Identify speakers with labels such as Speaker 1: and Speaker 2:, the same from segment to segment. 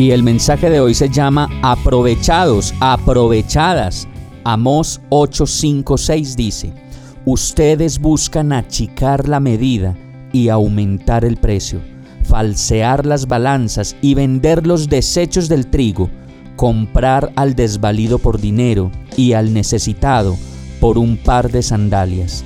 Speaker 1: Y el mensaje de hoy se llama Aprovechados, aprovechadas. Amós 8:5-6 dice, Ustedes buscan achicar la medida y aumentar el precio, falsear las balanzas y vender los desechos del trigo, comprar al desvalido por dinero y al necesitado por un par de sandalias.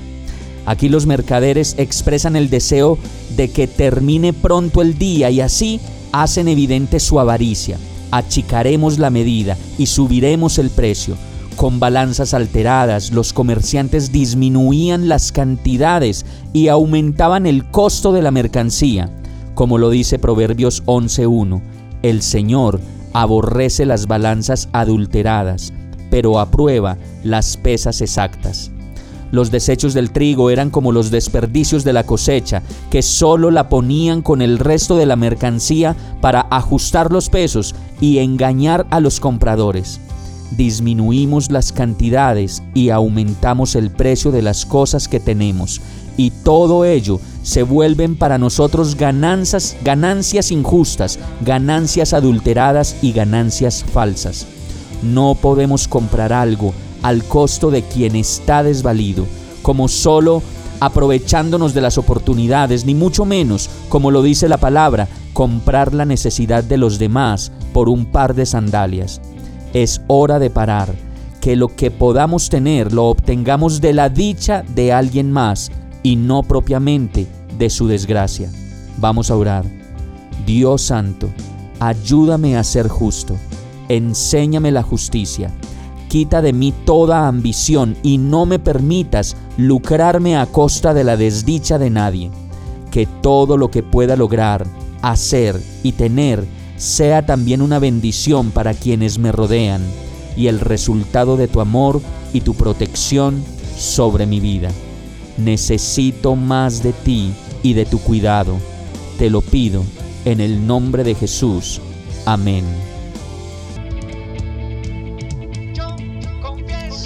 Speaker 1: Aquí los mercaderes expresan el deseo de que termine pronto el día y así hacen evidente su avaricia. Achicaremos la medida y subiremos el precio con balanzas alteradas, los comerciantes disminuían las cantidades y aumentaban el costo de la mercancía. Como lo dice Proverbios 11.1, el Señor aborrece las balanzas adulteradas, pero aprueba las pesas exactas. Los desechos del trigo eran como los desperdicios de la cosecha, que solo la ponían con el resto de la mercancía para ajustar los pesos y engañar a los compradores disminuimos las cantidades y aumentamos el precio de las cosas que tenemos. Y todo ello se vuelven para nosotros ganancias, ganancias injustas, ganancias adulteradas y ganancias falsas. No podemos comprar algo al costo de quien está desvalido, como solo aprovechándonos de las oportunidades, ni mucho menos, como lo dice la palabra, comprar la necesidad de los demás por un par de sandalias es hora de parar, que lo que podamos tener lo obtengamos de la dicha de alguien más y no propiamente de su desgracia. Vamos a orar. Dios Santo, ayúdame a ser justo, enséñame la justicia, quita de mí toda ambición y no me permitas lucrarme a costa de la desdicha de nadie. Que todo lo que pueda lograr, hacer y tener sea también una bendición para quienes me rodean y el resultado de tu amor y tu protección sobre mi vida. Necesito más de ti y de tu cuidado. Te lo pido en el nombre de Jesús. Amén.